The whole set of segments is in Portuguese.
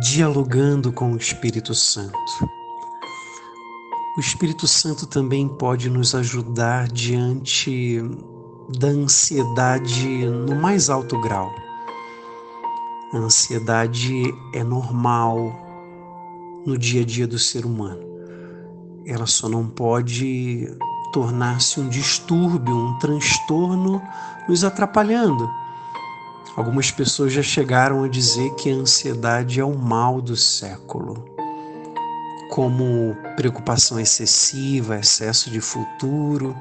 dialogando com o Espírito Santo. O Espírito Santo também pode nos ajudar diante da ansiedade no mais alto grau. A ansiedade é normal no dia a dia do ser humano. Ela só não pode tornar-se um distúrbio, um transtorno, nos atrapalhando Algumas pessoas já chegaram a dizer que a ansiedade é o mal do século, como preocupação excessiva, excesso de futuro.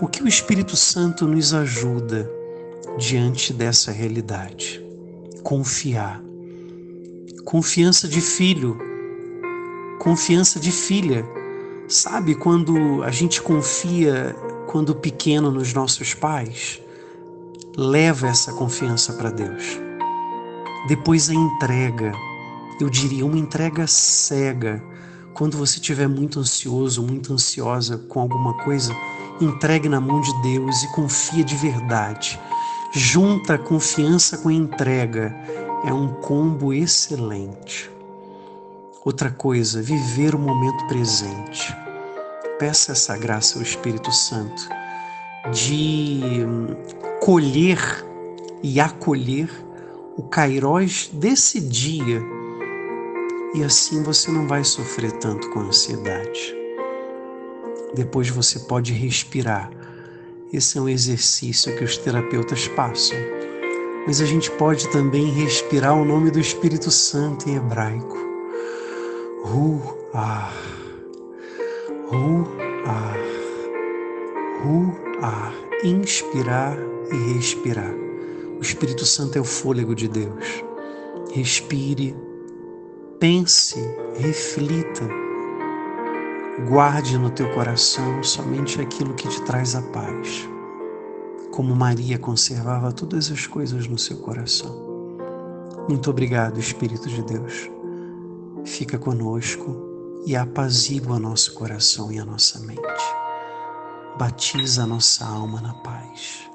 O que o Espírito Santo nos ajuda diante dessa realidade? Confiar. Confiança de filho, confiança de filha. Sabe quando a gente confia quando pequeno nos nossos pais? Leva essa confiança para Deus. Depois a entrega, eu diria uma entrega cega. Quando você estiver muito ansioso, muito ansiosa com alguma coisa, entregue na mão de Deus e confia de verdade. Junta a confiança com a entrega. É um combo excelente. Outra coisa, viver o momento presente. Peça essa graça ao Espírito Santo de colher e acolher o kairós desse dia. E assim você não vai sofrer tanto com ansiedade. Depois você pode respirar. Esse é um exercício que os terapeutas passam. Mas a gente pode também respirar o nome do Espírito Santo em hebraico. Ru-ah. Ru-ah. Ru-ah. Inspirar e respirar. O Espírito Santo é o fôlego de Deus. Respire, pense, reflita. Guarde no teu coração somente aquilo que te traz a paz. Como Maria conservava todas as coisas no seu coração. Muito obrigado, Espírito de Deus. Fica conosco e apazigua nosso coração e a nossa mente. Batiza nossa alma na paz.